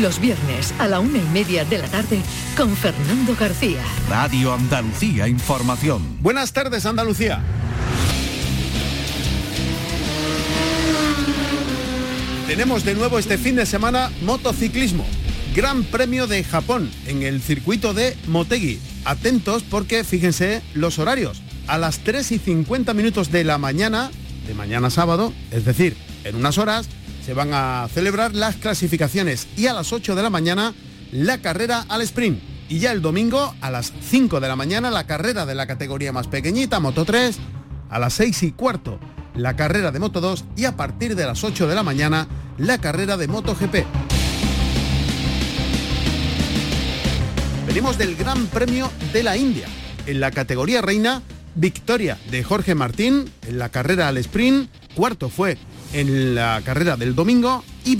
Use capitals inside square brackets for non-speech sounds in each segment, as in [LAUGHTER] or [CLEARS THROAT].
Los viernes a la una y media de la tarde con Fernando García. Radio Andalucía Información. Buenas tardes, Andalucía. Tenemos de nuevo este fin de semana motociclismo. Gran Premio de Japón en el circuito de Motegi. Atentos porque fíjense los horarios. A las 3 y 50 minutos de la mañana, de mañana sábado, es decir, en unas horas, se van a celebrar las clasificaciones y a las 8 de la mañana la carrera al sprint. Y ya el domingo a las 5 de la mañana la carrera de la categoría más pequeñita, Moto 3, a las 6 y cuarto la carrera de Moto 2 y a partir de las 8 de la mañana la carrera de Moto GP. Venimos del Gran Premio de la India. En la categoría reina, victoria de Jorge Martín en la carrera al sprint, cuarto fue en la carrera del domingo y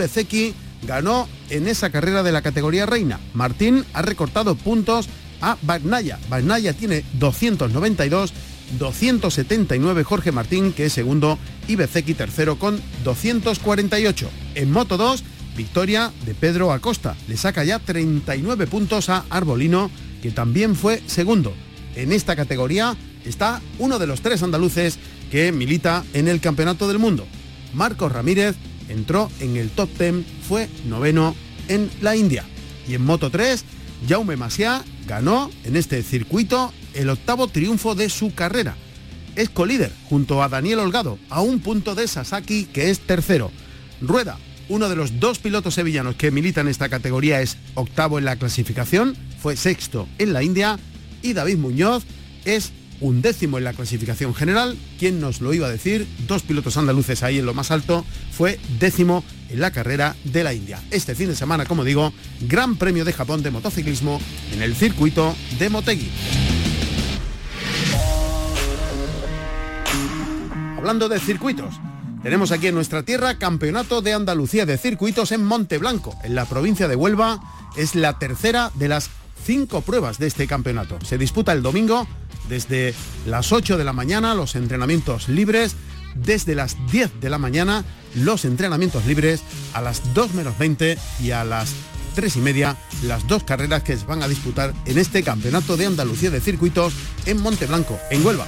ganó en esa carrera de la categoría reina. Martín ha recortado puntos a Bagnaya. Bagnaya tiene 292, 279 Jorge Martín, que es segundo, y Bezeki tercero con 248. En Moto 2, victoria de Pedro Acosta. Le saca ya 39 puntos a Arbolino, que también fue segundo. En esta categoría está uno de los tres andaluces que milita en el Campeonato del Mundo. Marcos Ramírez entró en el top 10, fue noveno en la India. Y en Moto 3, Jaume Masia ganó en este circuito el octavo triunfo de su carrera. Es colíder junto a Daniel Holgado, a un punto de Sasaki, que es tercero. Rueda, uno de los dos pilotos sevillanos que militan en esta categoría, es octavo en la clasificación, fue sexto en la India, y David Muñoz es un décimo en la clasificación general. ¿Quién nos lo iba a decir? Dos pilotos andaluces ahí en lo más alto. Fue décimo en la carrera de la India. Este fin de semana, como digo, Gran Premio de Japón de motociclismo en el circuito de Motegi. Hablando de circuitos, tenemos aquí en nuestra tierra Campeonato de Andalucía de Circuitos en Monteblanco, en la provincia de Huelva. Es la tercera de las cinco pruebas de este campeonato. Se disputa el domingo desde las 8 de la mañana los entrenamientos libres, desde las 10 de la mañana los entrenamientos libres, a las 2 menos 20 y a las 3 y media las dos carreras que se van a disputar en este Campeonato de Andalucía de Circuitos en Monteblanco, en Huelva.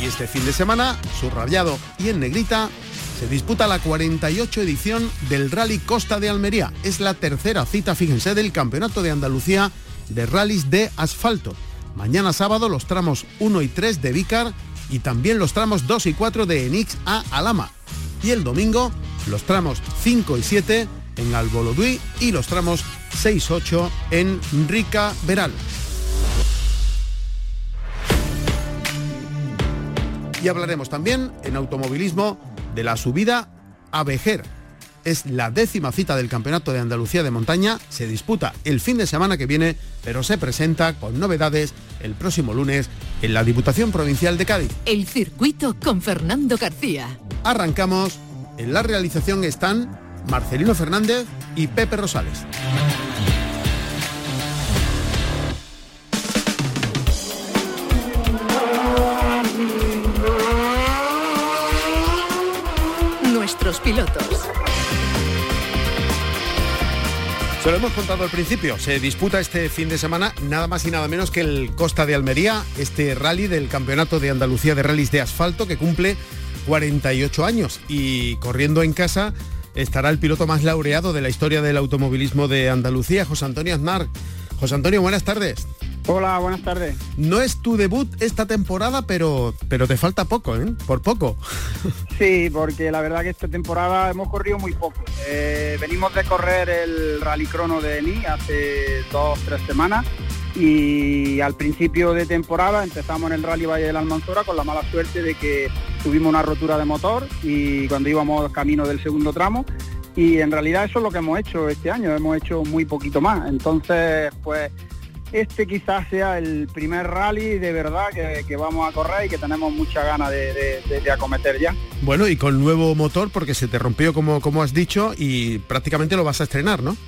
Y este fin de semana, subrayado y en negrita, se disputa la 48 edición del Rally Costa de Almería. Es la tercera cita, fíjense, del Campeonato de Andalucía de rallies de asfalto. Mañana sábado los tramos 1 y 3 de Vícar y también los tramos 2 y 4 de Enix a Alama. Y el domingo los tramos 5 y 7 en Alboloduí y los tramos 6-8 en Rica Veral. Y hablaremos también en automovilismo de la subida a Vejer. Es la décima cita del Campeonato de Andalucía de Montaña. Se disputa el fin de semana que viene, pero se presenta con novedades el próximo lunes en la Diputación Provincial de Cádiz. El circuito con Fernando García. Arrancamos. En la realización están Marcelino Fernández y Pepe Rosales. Pilotos. Se lo hemos contado al principio, se disputa este fin de semana nada más y nada menos que el Costa de Almería, este rally del Campeonato de Andalucía de Rallys de Asfalto que cumple 48 años y corriendo en casa estará el piloto más laureado de la historia del automovilismo de Andalucía, José Antonio Aznar. José Antonio, buenas tardes. Hola, buenas tardes. No es tu debut esta temporada, pero, pero te falta poco, ¿eh? Por poco. [LAUGHS] Sí, porque la verdad que esta temporada hemos corrido muy poco. Eh, venimos de correr el Rally Crono de Eni hace dos, tres semanas y al principio de temporada empezamos en el Rally Valle de la Almanzora con la mala suerte de que tuvimos una rotura de motor y cuando íbamos camino del segundo tramo y en realidad eso es lo que hemos hecho este año, hemos hecho muy poquito más. Entonces, pues este quizás sea el primer rally de verdad que, vamos a correr y que tenemos mucha ganas de, acometer ya. Bueno, y con nuevo motor porque se te rompió como, como has dicho y prácticamente lo vas a estrenar, ¿no?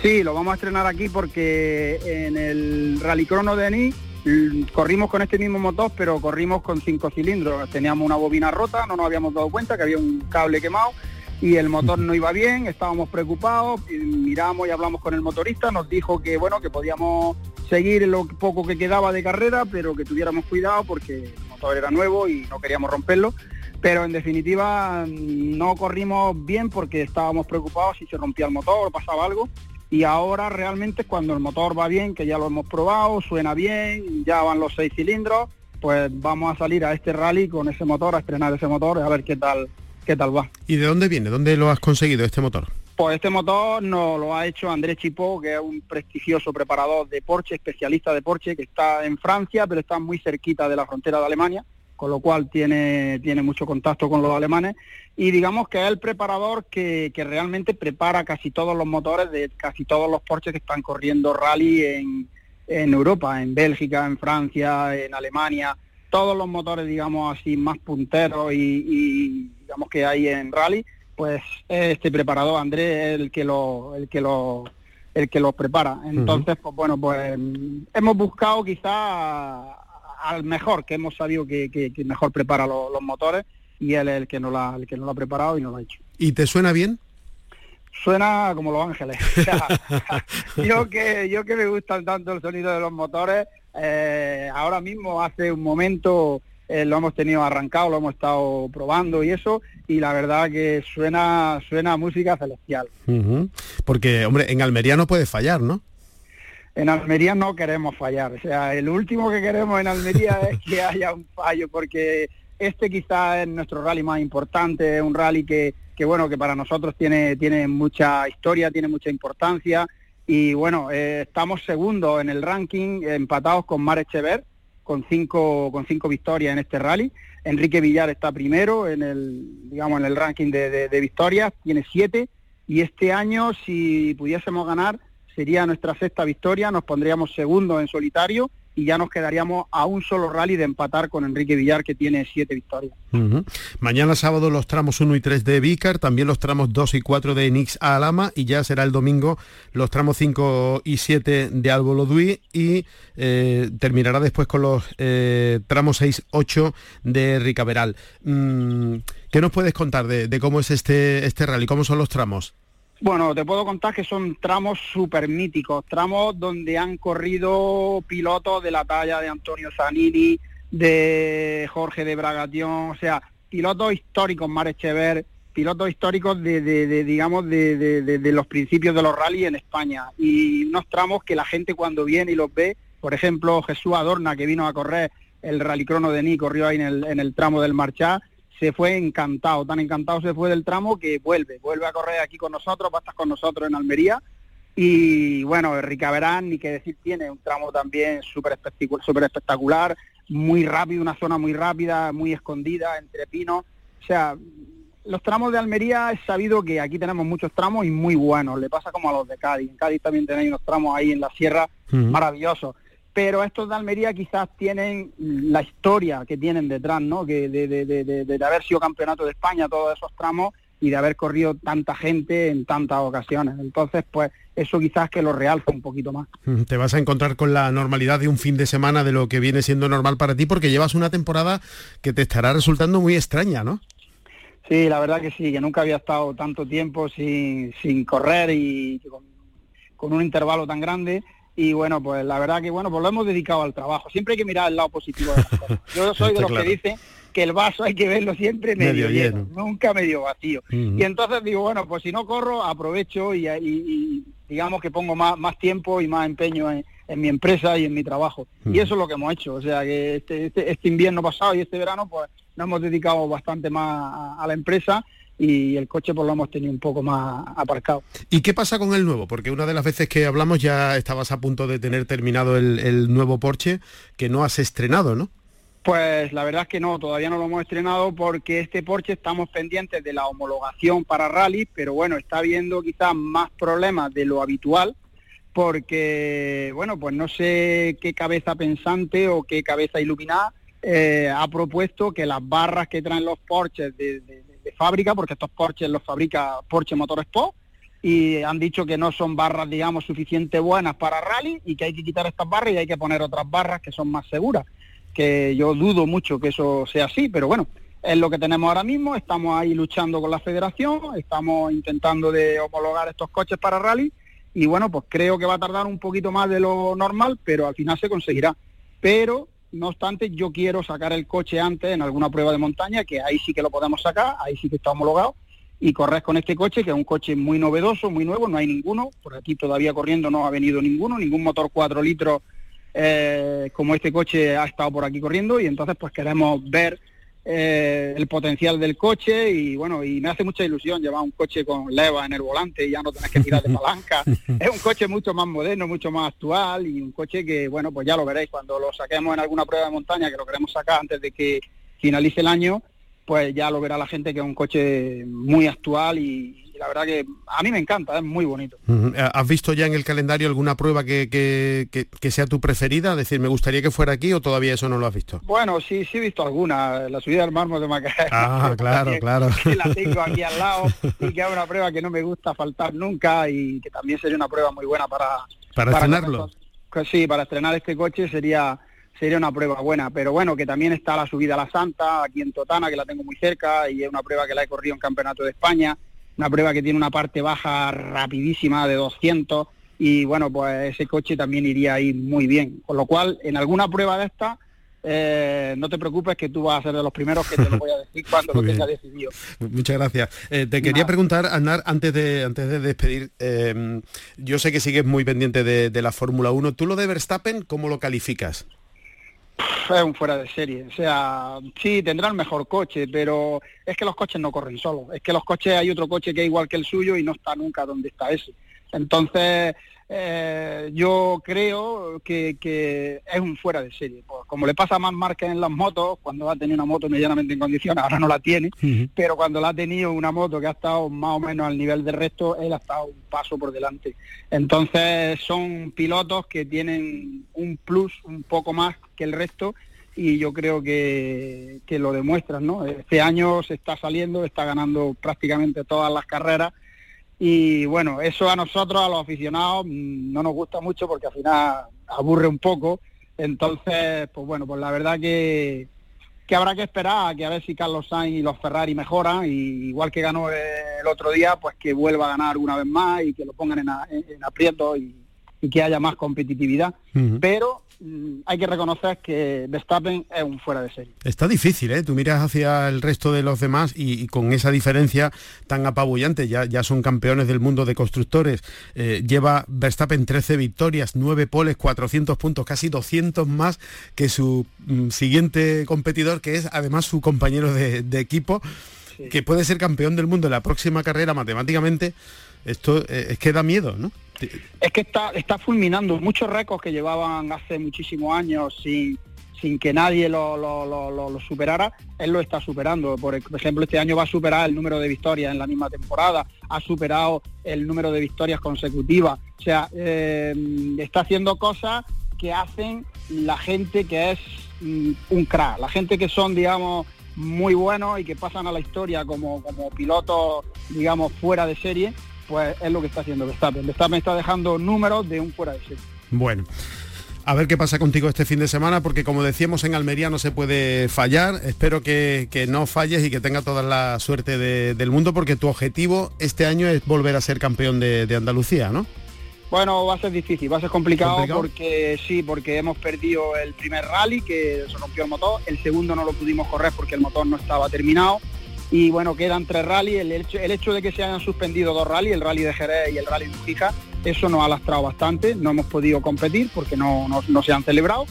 Sí, lo vamos a estrenar aquí porque en el Rally Crono de Eni mm, corrimos con este mismo motor, pero corrimos con cinco cilindros. Teníamos una bobina rota, no nos habíamos dado cuenta que había un cable quemado y el motor no iba bien, estábamos preocupados, miramos y hablamos con el motorista, nos dijo que bueno, que podíamos seguir lo poco que quedaba de carrera, pero que tuviéramos cuidado porque el motor era nuevo y no queríamos romperlo. Pero en definitiva no corrimos bien porque estábamos preocupados si se rompía el motor o pasaba algo. Y ahora realmente cuando el motor va bien, que ya lo hemos probado, suena bien, ya van los seis cilindros, pues vamos a salir a este rally con ese motor, a estrenar ese motor, a ver qué tal qué tal va. ¿Y de dónde viene? ¿Dónde lo has conseguido este motor? Pues este motor nos lo ha hecho Andrés Chipó, que es un prestigioso preparador de Porsche, especialista de Porsche, que está en Francia, pero está muy cerquita de la frontera de Alemania, con lo cual tiene, tiene mucho contacto con los alemanes. Y digamos que es el preparador que, realmente prepara casi todos los motores de casi todos los Porsches que están corriendo rally en, Europa, en Bélgica, en Francia, en Alemania, todos los motores, digamos así, más punteros y digamos que hay en rally, pues este preparador Andrés el que lo, el que lo el que los prepara. Entonces, pues bueno, pues hemos buscado quizá al mejor, que hemos sabido que, que, mejor prepara los motores y él es el que no la, el que no lo ha preparado y no lo ha hecho. ¿Y te suena bien? Suena como Los Ángeles. [LAUGHS] [LAUGHS] yo que yo que me gustan tanto el sonido de los motores, eh, ahora mismo hace un momento eh, lo hemos tenido arrancado, lo hemos estado probando y eso, y la verdad que suena, suena música celestial. Porque, hombre, en Almería no puede fallar, ¿no? En Almería no queremos fallar, o sea, el último que queremos en Almería [LAUGHS] es que haya un fallo, porque este quizá es nuestro rally más importante, un rally que, que bueno, que para nosotros tiene, tiene mucha historia, tiene mucha importancia, y bueno, eh, estamos segundos en el ranking, empatados con Mar Echever, con cinco, con cinco victorias en este rally. Enrique Villar está primero en el, digamos, en el ranking de, de victorias, tiene siete, y este año, si pudiésemos ganar, sería nuestra sexta victoria, nos pondríamos segundo en solitario y ya nos quedaríamos a un solo rally de empatar con Enrique Villar, que tiene siete victorias. Mañana sábado los tramos 1 y 3 de Vícar, también los tramos 2 y 4 de Nix a Alama, y ya será el domingo los tramos 5 y 7 de Albolodui, y eh, terminará después con los eh, tramos 6, 8 de Ricaveral. Mm, ¿Qué nos puedes contar de, de, cómo es este, este rally? ¿Cómo son los tramos? Bueno, te puedo contar que son tramos súper míticos, tramos donde han corrido pilotos de la talla de Antonio Zanini, de Jorge de Bragation, o sea, pilotos históricos, Marechever, pilotos históricos de, digamos, de, los principios de los rallies en España. Y unos tramos que la gente cuando viene y los ve, por ejemplo, Jesús Adorna, que vino a correr el rallycrono de Ni, corrió ahí en el, en el tramo del Marchá, se fue encantado, tan encantado se fue del tramo que vuelve, vuelve a correr aquí con nosotros, va a estar con nosotros en Almería. Y bueno, Ricaverán, ni que decir, tiene un tramo también súper espectacular, super espectacular, muy rápido, una zona muy rápida, muy escondida, entre pinos. O sea, los tramos de Almería es sabido que aquí tenemos muchos tramos y muy buenos, le pasa como a los de Cádiz. En Cádiz también tenéis unos tramos ahí en la sierra maravillosos pero estos de Almería quizás tienen la historia que tienen detrás, ¿no? Que de, haber sido campeonato de España todos esos tramos y de haber corrido tanta gente en tantas ocasiones. Entonces, pues eso quizás que lo realza un poquito más. Te vas a encontrar con la normalidad de un fin de semana de lo que viene siendo normal para ti porque llevas una temporada que te estará resultando muy extraña, ¿no? Sí, la verdad que sí, que nunca había estado tanto tiempo sin, sin correr y con un intervalo tan grande y bueno, pues la verdad que bueno, pues lo hemos dedicado al trabajo. Siempre hay que mirar el lado positivo de las cosas. [LAUGHS] Yo soy de los que dicen que el vaso hay que verlo siempre medio, lleno, nunca medio vacío. Y entonces digo, bueno, pues si no corro, aprovecho y, digamos que pongo más, más tiempo y más empeño en, mi empresa y en mi trabajo. Y eso es lo que hemos hecho. O sea, que este, este, este invierno pasado y este verano, pues nos hemos dedicado bastante más a la empresa y el coche pues lo hemos tenido un poco más aparcado. ¿Y qué pasa con el nuevo? Porque una de las veces que hablamos ya estabas a punto de tener terminado el, nuevo Porsche que no has estrenado, ¿no? Pues la verdad es que no, todavía no lo hemos estrenado porque este Porsche estamos pendientes de la homologación para rally, pero bueno, está habiendo quizás más problemas de lo habitual porque, bueno, pues no sé qué cabeza pensante o qué cabeza iluminada eh, ha propuesto que las barras que traen los Porsches de, fábrica, porque estos Porsches los fabrica Porsche Motorsport, y han dicho que no son barras, digamos, suficientemente buenas para rally y que hay que quitar estas barras y hay que poner otras barras que son más seguras que yo dudo mucho que eso sea así, pero bueno, es lo que tenemos ahora mismo, estamos ahí luchando con la federación, estamos intentando de homologar estos coches para rally y bueno, pues creo que va a tardar un poquito más de lo normal, pero al final se conseguirá. Pero, no obstante, yo quiero sacar el coche antes en alguna prueba de montaña, que ahí sí que lo podemos sacar, ahí sí que está homologado, y correr con este coche, que es un coche muy novedoso, muy nuevo, no hay ninguno, por aquí todavía corriendo no ha venido ninguno, ningún motor 4 litros eh, como este coche ha estado por aquí corriendo y entonces pues queremos ver eh, el potencial del coche y bueno, y me hace mucha ilusión llevar un coche con leva en el volante y ya no tenés que tirar de palanca. [LAUGHS] es un coche mucho más moderno, mucho más actual y un coche que bueno, pues ya lo veréis cuando lo saquemos en alguna prueba de montaña, que lo queremos sacar antes de que finalice el año, pues ya lo verá la gente que es un coche muy actual y, la verdad que a mí me encanta, es muy bonito. ¿Has visto ya en el calendario alguna prueba que, que, sea tu preferida? Es decir, ¿me gustaría que fuera aquí o todavía eso no lo has visto? Bueno, sí, sí he visto alguna. La subida del mármol de Macaé. Ah, [LAUGHS] claro, claro. Que la tengo aquí al lado y que es una prueba que no me gusta faltar nunca y que también sería una prueba muy buena para... Para, estrenarlo. sí, para estrenar este coche sería sería una prueba buena, pero bueno, que también está la subida a la Santa, aquí en Totana, que la tengo muy cerca, y es una prueba que la he corrido en Campeonato de España, una prueba que tiene una parte baja rapidísima de 200, y bueno, pues ese coche también iría ahí muy bien. Con lo cual, en alguna prueba de esta, eh, no te preocupes que tú vas a ser de los primeros que te lo voy a decir [LAUGHS] cuando lo tenga decidido. Muchas gracias. Eh, te quería preguntar, Andar, antes de, antes de despedir, eh, yo sé que sigues muy pendiente de, de la Fórmula 1. ¿Tú lo de Verstappen, cómo lo calificas? Es un fuera de serie. O sea, sí, tendrá el mejor coche, pero es que los coches no corren solos. Es que los coches hay otro coche que es igual que el suyo y no está nunca donde está ese. Entonces, eh, yo creo que, es un fuera de serie. Pues, como le pasa a más marcas en las motos, cuando ha tenido una moto medianamente en condiciones, ahora no la tiene, pero cuando la ha tenido una moto que ha estado más o menos al nivel del resto, él ha estado un paso por delante. Entonces son pilotos que tienen un plus un poco más que el resto y yo creo que, que lo demuestran, ¿no? Este año se está saliendo, está ganando prácticamente todas las carreras y bueno, eso a nosotros, a los aficionados, mm, no nos gusta mucho porque al final aburre un poco. Entonces, pues bueno, pues la verdad que, que habrá que esperar a que a ver si Carlos Sainz y los Ferrari mejoran, y igual que ganó el otro día, pues que vuelva a ganar una vez más y que lo pongan en, en, aprieto y, y, que haya más competitividad. Pero hay que reconocer que Verstappen es un fuera de serie. Está difícil, ¿eh? Tú miras hacia el resto de los demás y, con esa diferencia tan apabullante, ya, ya son campeones del mundo de constructores. Eh, lleva Verstappen 13 victorias, 9 poles, 400 puntos, casi 200 más que su mm, siguiente competidor, que es además su compañero de, equipo, que puede ser campeón del mundo en la próxima carrera matemáticamente. Esto eh, es que da miedo, ¿no? Es que está, está fulminando muchos récords que llevaban hace muchísimos años sin, sin que nadie lo, superara, él lo está superando. Por ejemplo, este año va a superar el número de victorias en la misma temporada, ha superado el número de victorias consecutivas. O sea, eh, está haciendo cosas que hacen la gente que es mm, un crack, la gente que son, digamos, muy buenos y que pasan a la historia como, como pilotos, digamos, fuera de serie pues es lo que está haciendo Verstappen. Verstappen está dejando números de un fuera de serie. Bueno. A ver qué pasa contigo este fin de semana, porque como decíamos en Almería no se puede fallar. Espero que, no falles y que tenga toda la suerte del mundo, porque tu objetivo este año es volver a ser campeón de, Andalucía, ¿no? Bueno, va a ser difícil, va a ser complicado, porque sí, porque hemos perdido el primer rally que se rompió el motor, el segundo no lo pudimos correr porque el motor no estaba terminado y bueno, quedan tres rallies. El hecho, el hecho de que se hayan suspendido dos rallies, el rally de Jerez y el rally de Fija, eso nos ha lastrado bastante. No hemos podido competir porque no, se han celebrado.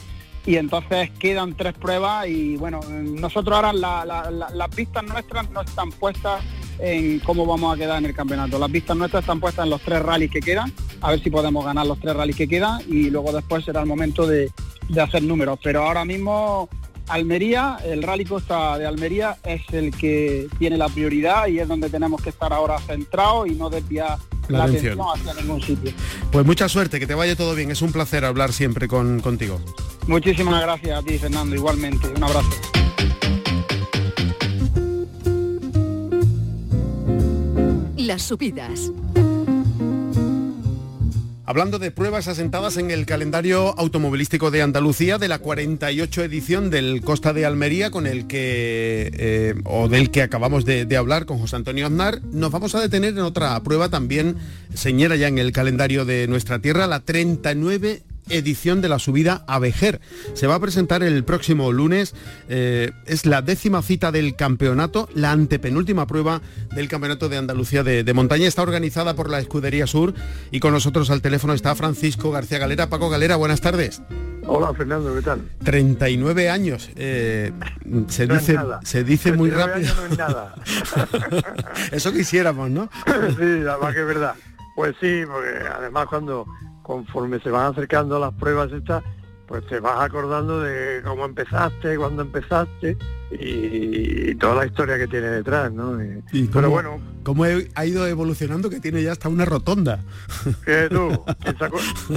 Y entonces quedan tres pruebas y bueno, nosotros ahora las pistas nuestras no están puestas en cómo vamos a quedar en el campeonato. Las pistas nuestras están puestas en los tres rallies que quedan, a ver si podemos ganar los tres rallies que quedan y luego después será el momento de, de hacer números. Pero ahora mismo Almería, el Rally Costa de Almería es el que tiene la prioridad y es donde tenemos que estar ahora centrados y no desviar la, atención hacia ningún sitio. Pues mucha suerte, que te vaya todo bien. Es un placer hablar siempre con, contigo. Muchísimas gracias a ti, Fernando, igualmente. Un abrazo. Las subidas. Hablando de pruebas asentadas en el calendario automovilístico de Andalucía de la 48 edición del Costa de Almería con el que eh, o del que acabamos de, de, hablar con José Antonio Aznar, nos vamos a detener en otra prueba también señera ya en el calendario de nuestra tierra, la 39 edición de la subida a Vejer. Se va a presentar el próximo lunes, eh, es la décima cita del campeonato, la antepenúltima prueba del campeonato de Andalucía de, montaña. Está organizada por la Escudería Sur y con nosotros al teléfono está Francisco García Galera. Paco Galera, buenas tardes. Hola Fernando, ¿qué tal? 39 años. Eh, se, dice, se dice muy rápido. no es nada. [LAUGHS] Eso quisiéramos, ¿no? [LAUGHS] sí, la verdad que es verdad. Pues sí, porque además cuando conforme se van acercando las pruebas estas, pues te vas acordando de cómo empezaste, cuándo empezaste y, toda la historia que tiene detrás, ¿no? Pero bueno, cómo ha ido evolucionando que tiene ya hasta una rotonda. ¿Qué tú?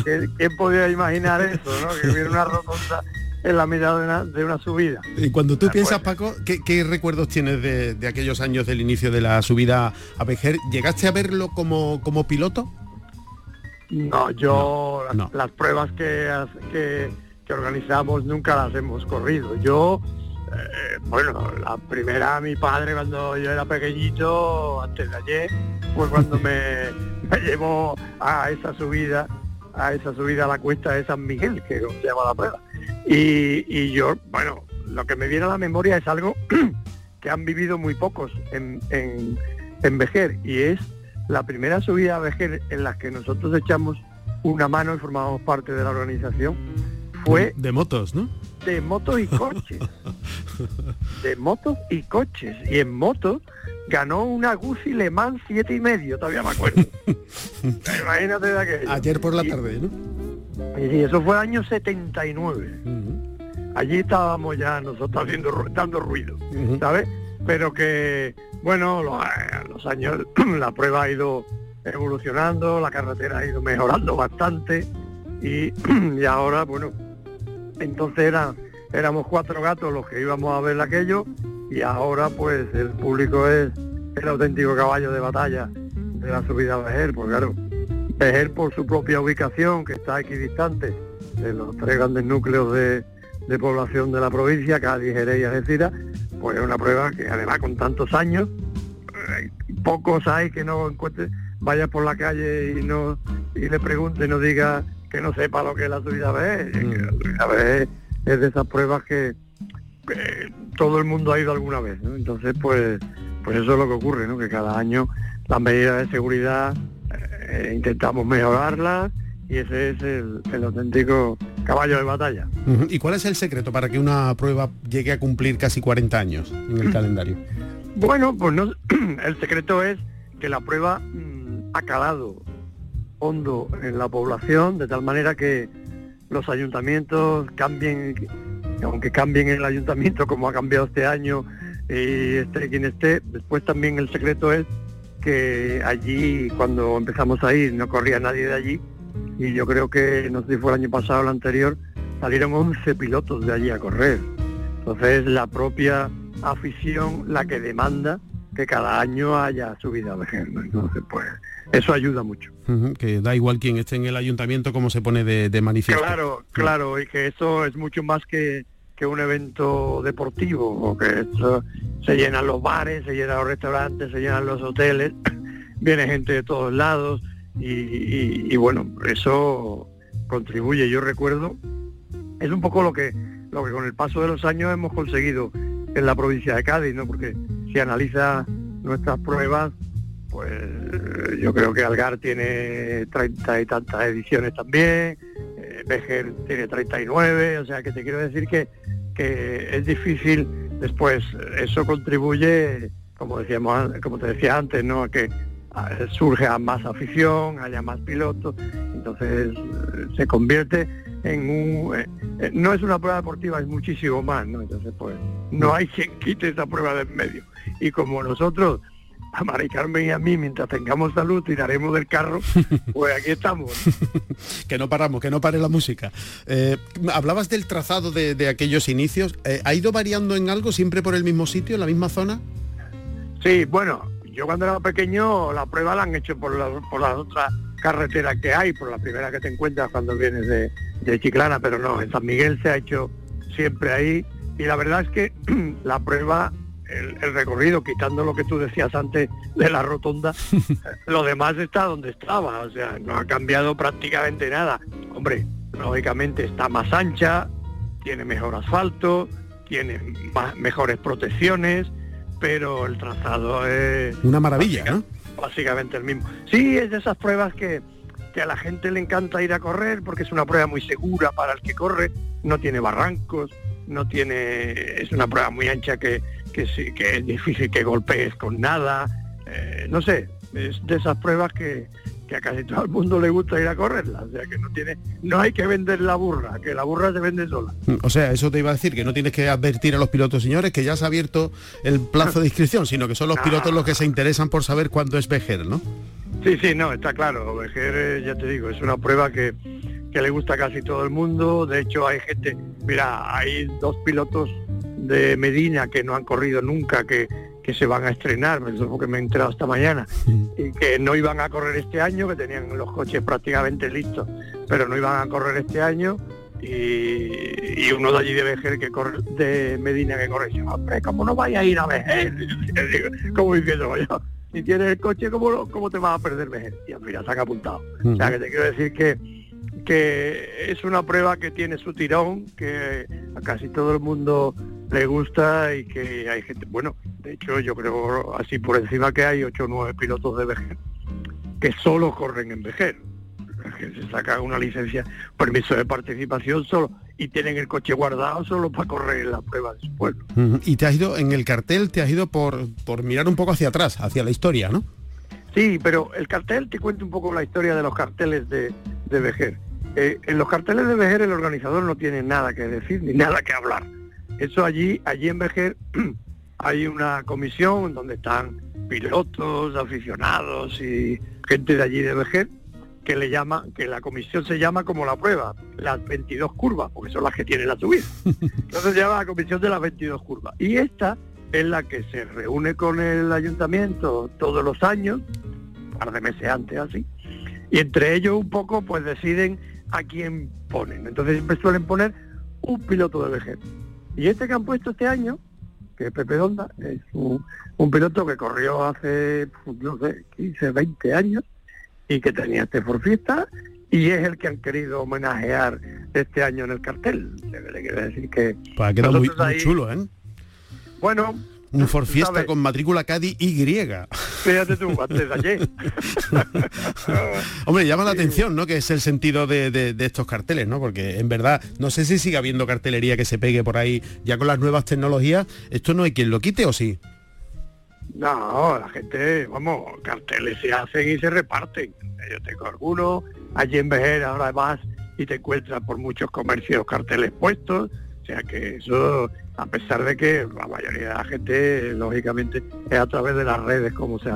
¿Quién, podía imaginar eso, no? Que hubiera una rotonda en la mitad de una, subida. Y cuando tú piensas, Paco, ¿qué, recuerdos tienes de, aquellos años del inicio de la subida a Vejer? ¿Llegaste a verlo como, como piloto? No, yo Las, pruebas que, que, organizamos nunca las hemos corrido. Yo, eh, bueno, la primera, mi padre cuando yo era pequeñito, antes de ayer, fue cuando [LAUGHS] me, me llevó a esa subida, a esa subida a la cuesta de San Miguel, que se llama la prueba. Y, y yo, bueno, lo que me viene a la memoria es algo [CLEARS THROAT] que han vivido muy pocos en, en, en Vejer, y es la primera subida a Vejer en la que nosotros echamos una mano y formamos parte de la organización fue... De motos, ¿no? De motos y coches. [LAUGHS] de motos y coches. Y en motos ganó una Guzzi Le Mans siete y medio, todavía me acuerdo. [LAUGHS] Imagínate de aquello. Ayer por la tarde, ¿no? Y eso fue año 79. Allí estábamos ya nosotros haciendo, dando ruido, ¿sabes? Pero que bueno, eh, los, años, [CLEARS THROAT] la prueba ha ido evolucionando, la carretera ha ido mejorando bastante [CLEARS THROAT] y, ahora, bueno, entonces era, éramos cuatro gatos los que íbamos a ver aquello y ahora pues el público es el auténtico caballo de batalla de la subida a Vejer, porque claro, Vejer por su propia ubicación, que está equidistante de los tres grandes núcleos de, de población de la provincia, Cádiz, Jerez y Algeciras, pues es una prueba que además con tantos años, eh, pocos hay que no encuentre, vaya por la calle y no y le pregunte y no diga que no sepa lo que es la subida B. Mm. La es de esas pruebas que, todo el mundo ha ido alguna vez, Entonces, pues, pues eso es lo que ocurre, ¿no? Que cada año las medidas de seguridad eh, intentamos mejorarlas y ese es el, auténtico caballo de batalla. ¿Y cuál es el secreto para que una prueba llegue a cumplir casi 40 años en el [LAUGHS] calendario? Bueno, pues no, [CLEARS THROAT] el secreto es que la prueba mm, ha calado hondo en la población, de tal manera que los ayuntamientos cambien, aunque cambien el ayuntamiento como ha cambiado este año y esté quien esté, después también el secreto es que allí cuando empezamos a ir no corría nadie de allí y yo creo que, no sé si fue el año pasado o el anterior, salieron 11 pilotos de allí a correr. Entonces la propia afición la que demanda que cada año haya subida de género. Entonces, pues eso ayuda mucho. que da igual quién esté en el ayuntamiento, cómo se pone de, manifiesto. Claro, claro, y que eso es mucho más que, que un evento deportivo, que se llenan los bares, se llenan los restaurantes, se llenan los hoteles, [CLEARS THROAT] viene gente de todos lados, y, bueno, eso contribuye. Yo recuerdo, es un poco lo que, lo que con el paso de los años hemos conseguido en la provincia de Cádiz, ¿no? Porque si analiza nuestras pruebas, pues yo creo que Algar tiene treinta y tantas ediciones también, eh, Bejer tiene 39, o sea que te quiero decir que, que es difícil después, eso contribuye, como decíamos, como te decía antes, ¿no? A que surge más afición, haya más pilotos, entonces se convierte en un... Eh, eh, no es una prueba deportiva, es muchísimo más, ¿no? Entonces, pues, no hay quien quite esa prueba de en medio. Y como nosotros a Mari Carmen y a mí, mientras tengamos salud, tiraremos del carro, [LAUGHS] pues aquí estamos. [LAUGHS] que no paramos, que no pare la música. Eh, hablabas del trazado de, aquellos inicios. Eh, ¿Ha ido variando en algo siempre por el mismo sitio, en la misma zona? Sí, bueno, yo cuando era pequeño la prueba la han hecho por, por las otras carreteras que hay, por la primera que te encuentras cuando vienes de, de Chiclana, pero no, en San Miguel se ha hecho siempre ahí. Y la verdad es que [CLEARS THROAT] la prueba el, recorrido, quitando lo que tú decías antes de la rotonda, [LAUGHS] lo demás está donde estaba, o sea, no ha cambiado prácticamente nada. Hombre, lógicamente está más ancha, tiene mejor asfalto, tiene mejores protecciones, pero el trazado es... Una maravilla, ¿no? Básicamente el mismo. Sí, es de esas pruebas que, que a la gente le encanta ir a correr porque es una prueba muy segura para el que corre, no tiene barrancos, no tiene, es una prueba muy ancha que, que, sí, que es difícil que golpees con nada, eh, no sé, es de esas pruebas que, que a casi todo el mundo le gusta ir a correrla, o sea que no tiene, no hay que vender la burra, que la burra se vende sola. O sea, eso te iba a decir, que no tienes que advertir a los pilotos, señores, que ya se ha abierto el plazo de inscripción, sino que son los pilotos los que se interesan por saber cuándo es Vejer, ¿no? Sí, sí, no, está claro, Vejer, eh, ya te digo, es una prueba que que le gusta a casi todo el mundo. De hecho, hay gente, mira, hay dos pilotos de Medina que no han corrido nunca, que, que se van a estrenar, eso que me he enterado esta mañana, y que no iban a correr este año, que tenían los coches prácticamente listos, pero no iban a correr este año. Y, uno de allí de Vejer que corre de Medina que corre, dice, hombre, ¿cómo no vaya a ir a Vejer? [LAUGHS] como diciendo, yo, si tienes el coche, ¿cómo, ¿cómo te vas a perder Vejer? Y al final se han apuntado. O sea, que te quiero decir que que es una prueba que tiene su tirón, que a casi todo el mundo le gusta y que hay gente, bueno, de hecho yo creo así por encima que hay 8 o 9 pilotos de Vejer que solo corren en Vejer, que se sacan una licencia, permiso de participación solo y tienen el coche guardado solo para correr en la prueba de su pueblo. Y te has ido, en el cartel te has ido por, por mirar un poco hacia atrás, hacia la historia, ¿no? Sí, pero el cartel te cuenta un poco la historia de los carteles de, de Vejer. Eh, en los carteles de Vejer el organizador no tiene nada que decir ni nada que hablar. Eso allí, allí en Vejer [CLEARS THROAT] hay una comisión donde están pilotos, aficionados y gente de allí de Vejer que le llama, que la comisión se llama como la prueba, las 22 curvas, porque son las que tiene la subida. [LAUGHS] Entonces se llama la comisión de las 22 curvas. Y esta es la que se reúne con el ayuntamiento todos los años, un par de meses antes así, y entre ellos un poco pues deciden a quién ponen. Entonces siempre suelen poner un piloto de vejez. Y este que han puesto este año, que es Pepe Donda, es un, piloto que corrió hace, no sé, 15, 20 años y que tenía este por fiesta y es el que han querido homenajear este año en el cartel. Le quiero decir que... Pues ha quedado muy, chulo, ¿eh? Bueno, un [LAUGHS] Ford Fiesta con matrícula Cádiz Y. Fíjate tú, antes de ayer. [LAUGHS] Hombre, llama la atención, ¿no? Que es el sentido de, estos carteles, ¿no? Porque en verdad, no sé si sigue habiendo cartelería que se pegue por ahí ya con las nuevas tecnologías. ¿Esto no hay quien lo quite o sí? No, la gente, vamos, carteles se hacen y se reparten. Yo tengo algunos, allí en Vejer ahora más y te encuentras por muchos comercios carteles puestos. O sea que eso a pesar de que la mayoría de la gente, lógicamente, es a través de las redes como se,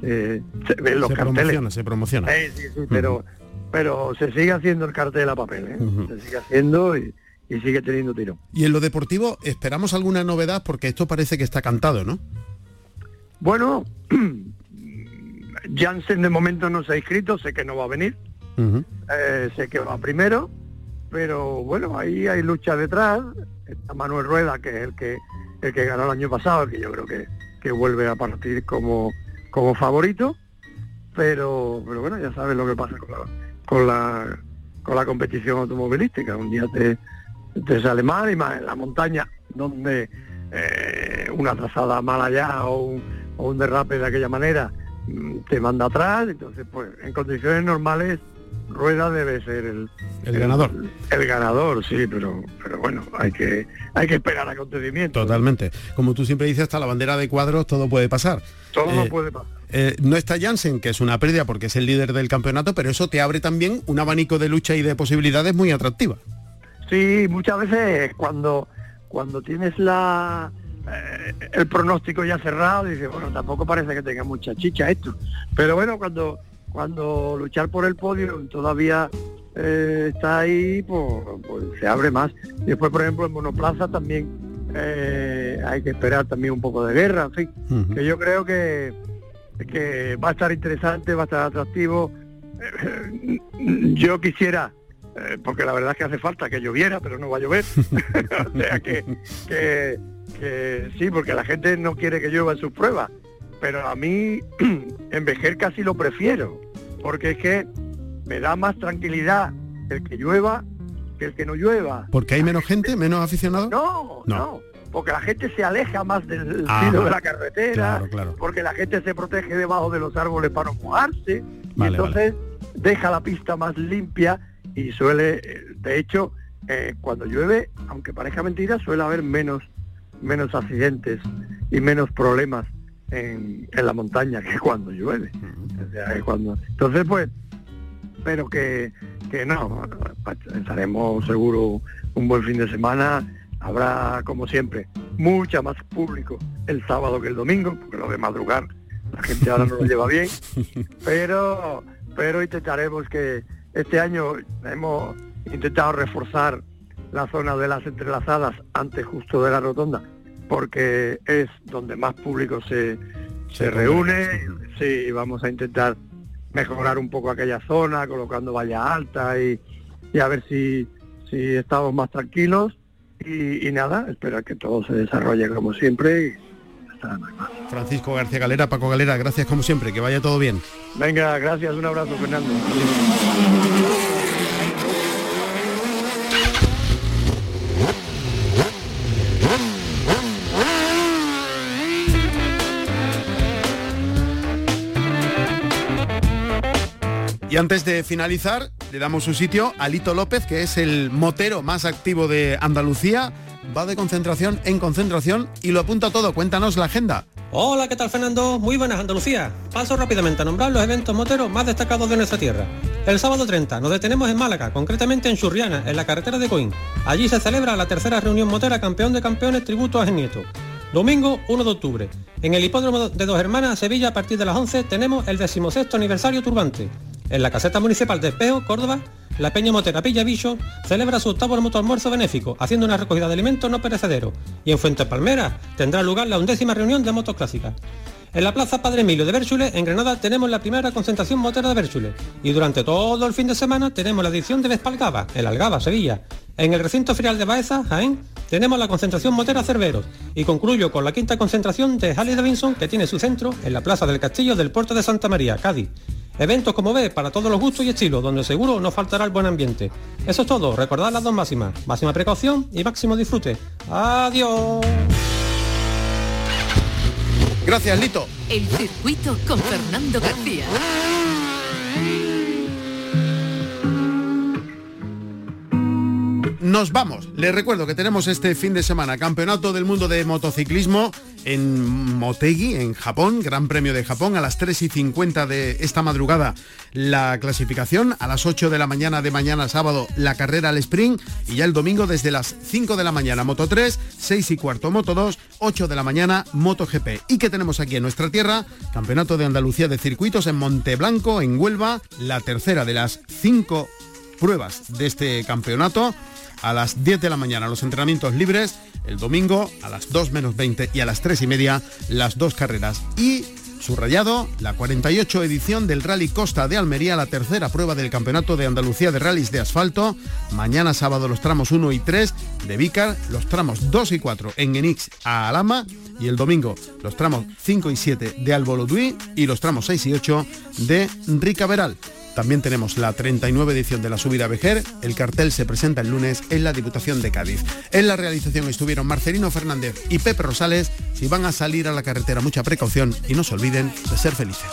se, ven los carteles. se promociona. sí, sí, pero, pero se sigue haciendo el cartel a papel, ¿eh? se sigue haciendo y, sigue teniendo tiro. Y en lo deportivo, ¿esperamos alguna novedad? Porque esto parece que está cantado, ¿no? Bueno, [CLEARS THROAT] Jansen de momento no se ha inscrito, sé que no va a venir, eh, sé que va primero, pero bueno, ahí hay lucha detrás, está Manuel Rueda, que es el que el que ganó el año pasado, que yo creo que, que vuelve a partir como, como favorito, pero, pero bueno, ya sabes lo que pasa con la, con la, con la competición automovilística. Un día te, te sale mal y más en la montaña, donde eh, una trazada mala ya o un, o un derrape de aquella manera mm, te manda atrás, entonces pues en condiciones normales Rueda debe ser el, el ganador. El, ganador, sí, pero, pero bueno, hay que, hay que esperar acontecimientos. Totalmente. Como tú siempre dices, hasta la bandera de cuadros todo puede pasar. Todo eh, puede pasar. Eh, no está Jansen, que es una pérdida porque es el líder del campeonato, pero eso te abre también un abanico de lucha y de posibilidades muy atractiva. Sí, muchas veces cuando, cuando tienes la, eh, el pronóstico ya cerrado, dices, bueno, tampoco parece que tenga mucha chicha esto. Pero bueno, cuando cuando luchar por el podio todavía eh, está ahí, pues, pues, se abre más. Después, por ejemplo, en monoplaza también eh, hay que esperar también un poco de guerra, en fin, que yo creo que, que va a estar interesante, va a estar atractivo. yo quisiera, eh, porque la verdad es que hace falta que lloviera, pero no va a llover. [LAUGHS] o sea que, que, que sí, porque la gente no quiere que llueva en sus pruebas pero a mí [CLEARS THROAT] en Vejer casi lo prefiero, porque es que me da más tranquilidad el que llueva que el que no llueva. ¿Porque hay menos gente, menos aficionados? No, no, porque la gente se aleja más del ah, filo de la carretera, porque la gente se protege debajo de los árboles para no mojarse, y entonces deja la pista más limpia y suele, de hecho, eh, cuando llueve, aunque parezca mentira, suele haber menos, menos accidentes y menos problemas en, la montaña que cuando llueve. cuando, entonces, pues, pero que, que no, estaremos seguro un buen fin de semana. Habrá, como siempre, mucha más público el sábado que el domingo, porque lo de madrugar la gente ahora no lo lleva bien, [LAUGHS] pero, pero intentaremos que este año hemos intentado reforzar la zona de las entrelazadas antes justo de la rotonda porque es donde más público se, se reúne. Sí, vamos a intentar mejorar un poco aquella zona, colocando valla alta y, a ver si, si estamos más tranquilos. Y, nada, espero que todo se desarrolle como siempre. Francisco García Galera, Paco Galera, gracias como siempre, que vaya todo bien. Venga, gracias, un abrazo Fernando. Y antes de finalizar, le damos su sitio a Lito López, que es el motero más activo de Andalucía. Va de concentración en concentración y lo apunta todo. Cuéntanos la agenda. Hola, ¿qué tal Fernando? Muy buenas Andalucía. Paso rápidamente a nombrar los eventos moteros más destacados de nuestra tierra. El sábado 30 nos detenemos en Málaga, concretamente en Churriana, en la carretera de Coín. Allí se celebra la tercera reunión motera campeón de campeones tributo a Genieto. Domingo 1 de octubre. En el hipódromo de Dos Hermanas, Sevilla, a partir de las 11, tenemos el decimosexto aniversario turbante. En la caseta municipal de Espejo, Córdoba, la Peña Motera Pilla Bicho celebra su octavo moto almuerzo benéfico, haciendo una recogida de alimentos no perecederos. Y en Fuente Palmera tendrá lugar la undécima reunión de motos clásicas. En la Plaza Padre Emilio de Bérchule, en Granada, tenemos la primera concentración motera de Bérchule. Y durante todo el fin de semana tenemos la edición de Vespalgaba, en Algaba, Sevilla. En el recinto ferial de Baeza, Jaén, tenemos la concentración motera Cerveros. Y concluyo con la quinta concentración de Harley Davidson, que tiene su centro en la Plaza del Castillo del Puerto de Santa María, Cádiz. Eventos como ves para todos los gustos y estilos, donde seguro no faltará el buen ambiente. Eso es todo, recordad las dos máximas, máxima precaución y máximo disfrute. Adiós. Gracias, Lito. El circuito con Fernando García. Nos vamos. Les recuerdo que tenemos este fin de semana Campeonato del Mundo de Motociclismo en Motegi, en Japón, Gran Premio de Japón, a las 3 y 50 de esta madrugada la clasificación, a las 8 de la mañana de mañana sábado la carrera al sprint y ya el domingo desde las 5 de la mañana Moto 3, 6 y cuarto Moto 2, 8 de la mañana Moto GP. Y que tenemos aquí en nuestra tierra, Campeonato de Andalucía de Circuitos en Monteblanco, en Huelva, la tercera de las 5 pruebas de este campeonato a las 10 de la mañana los entrenamientos libres, el domingo a las 2 menos 20 y a las 3 y media las dos carreras. Y subrayado, la 48 edición del Rally Costa de Almería, la tercera prueba del Campeonato de Andalucía de Rallys de Asfalto. Mañana sábado los tramos 1 y 3 de Vícar, los tramos 2 y 4 en Enix a Alama y el domingo los tramos 5 y 7 de Alboloduí y los tramos 6 y 8 de Ricaveral. También tenemos la 39 edición de la Subida a Vejer. El cartel se presenta el lunes en la Diputación de Cádiz. En la realización estuvieron Marcelino Fernández y Pepe Rosales. Si van a salir a la carretera, mucha precaución y no se olviden de ser felices.